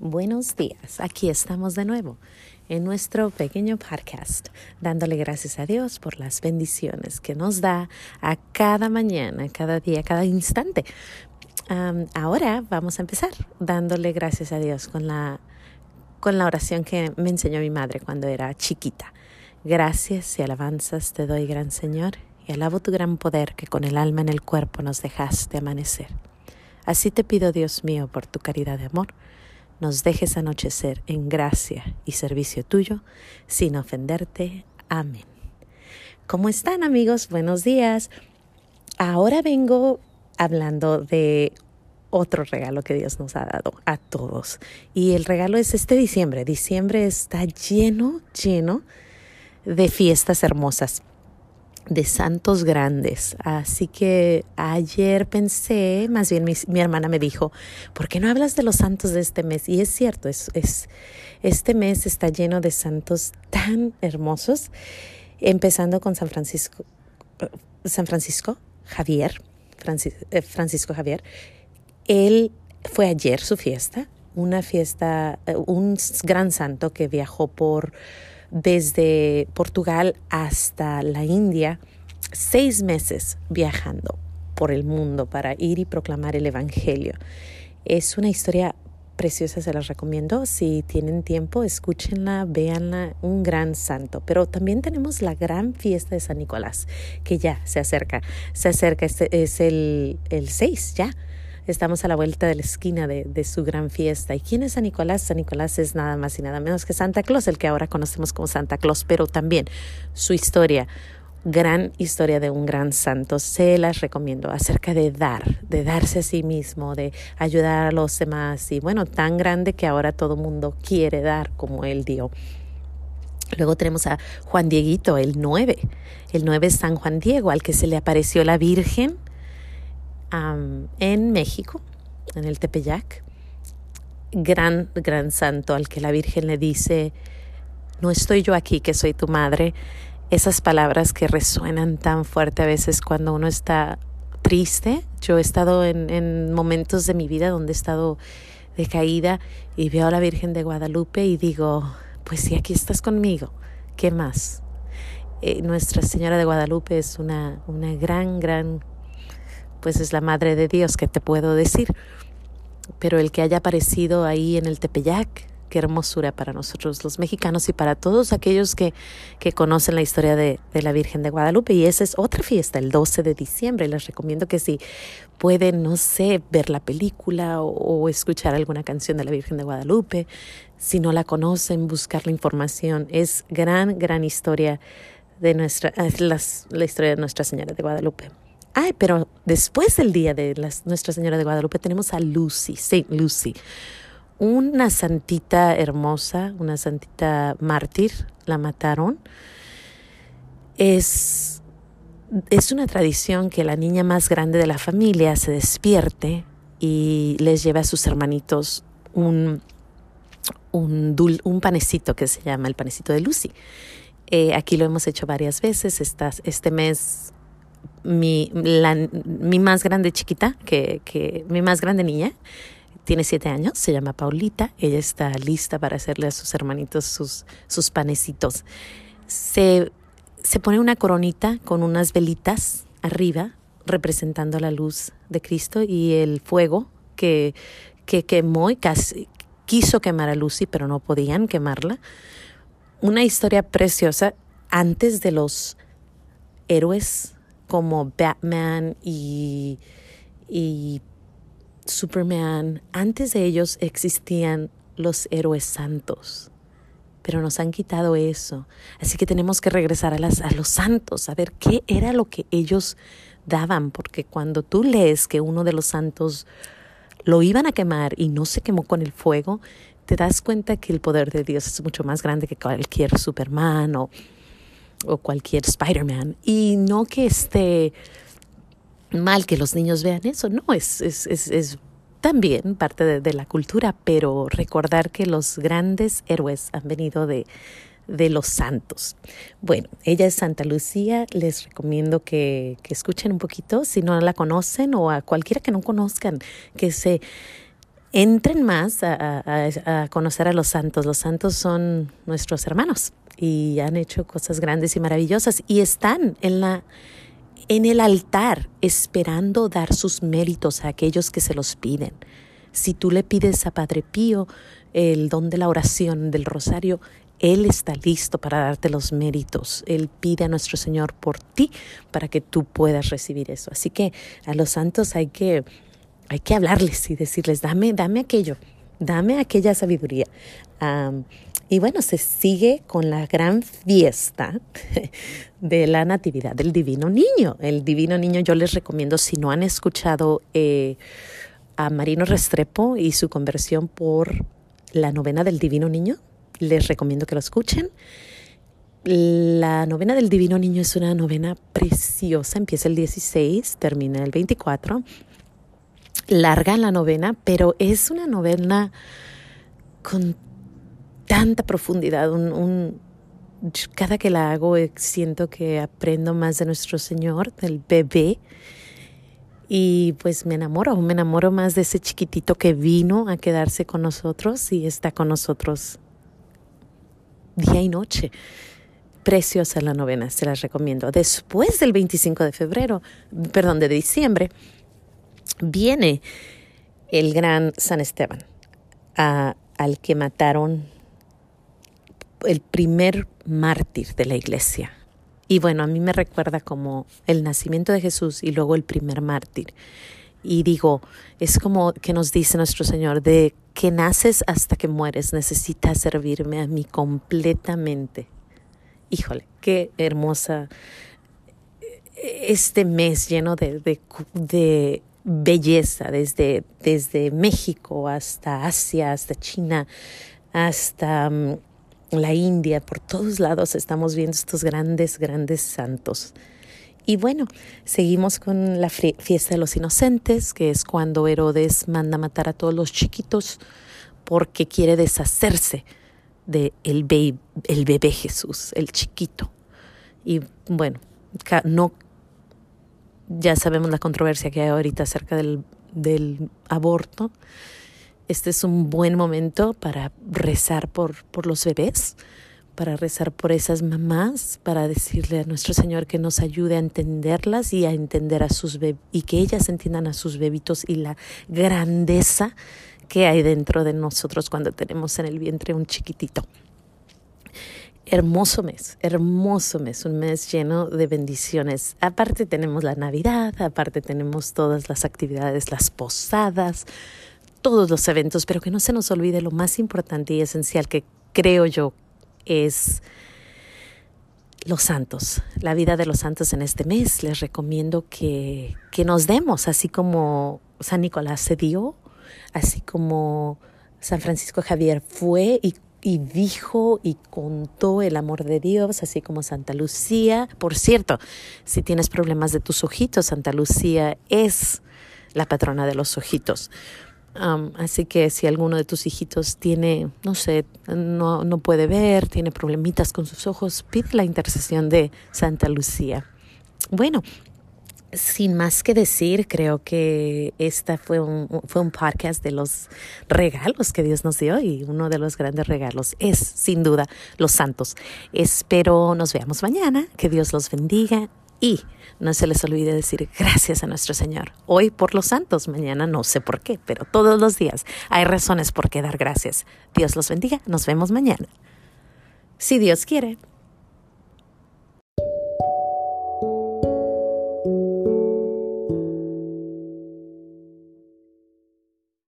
Buenos días, aquí estamos de nuevo en nuestro pequeño podcast, dándole gracias a Dios por las bendiciones que nos da a cada mañana, cada día, cada instante. ahora vamos a empezar dándole gracias a Dios con la, con la oración que me enseñó mi madre cuando era chiquita. Gracias y alabanzas te doy, gran Señor, y alabo tu gran poder que con el alma en el cuerpo nos dejaste amanecer. Así te pido, Dios mío, por tu caridad de amor, nos dejes anochecer en gracia y servicio tuyo, sin ofenderte. Amén. ¿Cómo están amigos? Buenos días. Ahora vengo hablando de otro regalo que Dios nos ha dado a todos. Y el regalo es este diciembre. Diciembre está lleno, lleno de fiestas hermosas de santos grandes. Así que ayer pensé, más bien mi, hermana me dijo, ¿por qué no hablas de los santos de este mes? Y es cierto, es, es, este mes está lleno de santos tan hermosos, empezando con San Francisco, San Francisco Javier, eh, Francisco Javier. Él fue ayer su fiesta, una fiesta, eh, un gran santo que viajó por desde Portugal hasta la India, seis meses viajando por el mundo para ir y proclamar el Evangelio. Es una historia preciosa, se las recomiendo. Si tienen tiempo, escúchenla, véanla, un gran santo. Pero también tenemos la gran fiesta de San Nicolás, que ya se acerca. Se acerca, este es el, el 6 ya. Estamos a la vuelta de la esquina de, su gran fiesta. ¿Y quién es San Nicolás? San Nicolás es nada más y nada menos que Santa Claus, el que ahora conocemos como Santa Claus, pero también su historia, gran historia de un gran santo. Se las recomiendo acerca de dar, de darse a sí mismo, de ayudar a los demás. Y bueno, tan grande que ahora todo mundo quiere dar como él dio. Luego tenemos a Juan Dieguito, el 9. El 9 es San Juan Diego, al que se le apareció la Virgen en México, en el Tepeyac, gran, gran santo al que la Virgen le dice, no estoy yo aquí, que soy tu madre. Esas palabras que resuenan tan fuerte a veces cuando uno está triste. Yo he estado en, en momentos de mi vida donde he estado decaída y veo a la Virgen de Guadalupe y digo, pues si aquí estás conmigo, ¿qué más? Eh, Nuestra Señora de Guadalupe es una, una gran, gran pues es la Madre de Dios, que te puedo decir? Pero el que haya aparecido ahí en el Tepeyac, qué hermosura para nosotros los mexicanos y para todos aquellos que, que conocen la historia de, de, la Virgen de Guadalupe. Y esa es otra fiesta, el 12 de diciembre. Les recomiendo que si pueden, no sé, ver la película o, escuchar alguna canción de la Virgen de Guadalupe, si no la conocen, buscar la información. Es gran, gran historia de nuestra, la historia de Nuestra Señora de Guadalupe. Ay, pero después del día de Nuestra Señora de Guadalupe tenemos a Lucy, Saint Lucy, una santita hermosa, una santita mártir, la mataron. Es, es una tradición que la niña más grande de la familia se despierte y les lleva a sus hermanitos un, un, un panecito que se llama el panecito de Lucy. Eh, aquí lo hemos hecho varias veces. este mes mi, más grande chiquita, que, que mi más grande niña, tiene siete años, se llama Paulita, ella está lista para hacerle a sus hermanitos sus, sus panecitos. Se, se pone una coronita con unas velitas arriba, representando la luz de Cristo y el fuego que, que quemó y casi, quiso quemar a Lucy, pero no podían quemarla. Una historia preciosa antes de los héroes como Batman y, y Superman, antes de ellos existían los héroes santos, pero nos han quitado eso. Así que tenemos que regresar a, las, a los santos, a ver qué era lo que ellos daban, porque cuando tú lees que uno de los santos lo iban a quemar y no se quemó con el fuego, te das cuenta que el poder de Dios es mucho más grande que cualquier Superman o o cualquier Spider-Man. Y no que esté mal que los niños vean eso, no, es, es, es, es también parte de, de, la cultura, pero recordar que los grandes héroes han venido de, de los santos. Bueno, ella es Santa Lucía, les recomiendo que, que escuchen un poquito, si no la conocen o a cualquiera que no conozcan, que se entren más a, conocer a los santos. Los santos son nuestros hermanos y han hecho cosas grandes y maravillosas y están en la en el altar esperando dar sus méritos a aquellos que se los piden. Si tú le pides a Padre Pío el don de la oración del rosario, Él está listo para darte los méritos. Él pide a nuestro Señor por ti para que tú puedas recibir eso. Así que a los santos hay que hay que hablarles y decirles, dame, dame aquello, dame aquella sabiduría. Y bueno, se sigue con la gran fiesta de la Natividad del Divino Niño. El Divino Niño yo les recomiendo, si no han escuchado eh, a Marino Restrepo y su conversión por la novena del Divino Niño, les recomiendo que lo escuchen. La novena del Divino Niño es una novena preciosa, empieza el 16, termina el 24 larga la novena, pero es una novena con tanta profundidad. Un, cada que la hago eh, siento que aprendo más de nuestro Señor, del bebé. Y pues me enamoro, me enamoro más de ese chiquitito que vino a quedarse con nosotros y está con nosotros día y noche. Preciosa la novena, se las recomiendo. Después del 25 de febrero, perdón, de diciembre, viene el gran San Esteban, al que mataron el primer mártir de la iglesia. Y bueno, a mí me recuerda como el nacimiento de Jesús y luego el primer mártir. Y digo, es como que nos dice nuestro Señor, de que naces hasta que mueres, necesitas servirme a mí completamente. Híjole, qué hermosa este mes lleno de, de, belleza, desde, desde México hasta Asia, hasta China, hasta mm, la India, por todos lados estamos viendo estos grandes, grandes santos. Y bueno, seguimos con la fiesta de los inocentes, que es cuando Herodes manda matar a todos los chiquitos porque quiere deshacerse de el, el bebé Jesús, el chiquito. Y bueno, no ya sabemos la controversia que hay ahorita acerca del, del aborto. Este es un buen momento para rezar por, por los bebés, para rezar por esas mamás, para decirle a nuestro Señor que nos ayude a entenderlas y a entender a sus y que ellas entiendan a sus bebitos y la grandeza que hay dentro de nosotros cuando tenemos en el vientre un chiquitito hermoso mes, hermoso mes, un mes lleno de bendiciones. Aparte tenemos la Navidad, aparte tenemos todas las actividades, las posadas, todos los eventos, pero que no se nos olvide lo más importante y esencial que creo yo es los santos, la vida de los santos en este mes. Les recomiendo que, que nos demos, así como San Nicolás se dio, así como San Francisco Javier fue y y dijo y contó el amor de Dios, así como Santa Lucía. Por cierto, si tienes problemas de tus ojitos, Santa Lucía es la patrona de los ojitos. Así que si alguno de tus hijitos tiene, no sé, no, no puede ver, tiene problemitas con sus ojos, pide la intercesión de Santa Lucía. Bueno, sin más que decir, creo que esta fue un, fue un podcast de los regalos que Dios nos dio y uno de los grandes regalos es, sin duda, los santos. Espero nos veamos mañana, que Dios los bendiga y no se les olvide decir gracias a nuestro Señor. Hoy por los santos, mañana no sé por qué, pero todos los días hay razones por qué dar gracias. Dios los bendiga, nos vemos mañana. Si Dios quiere.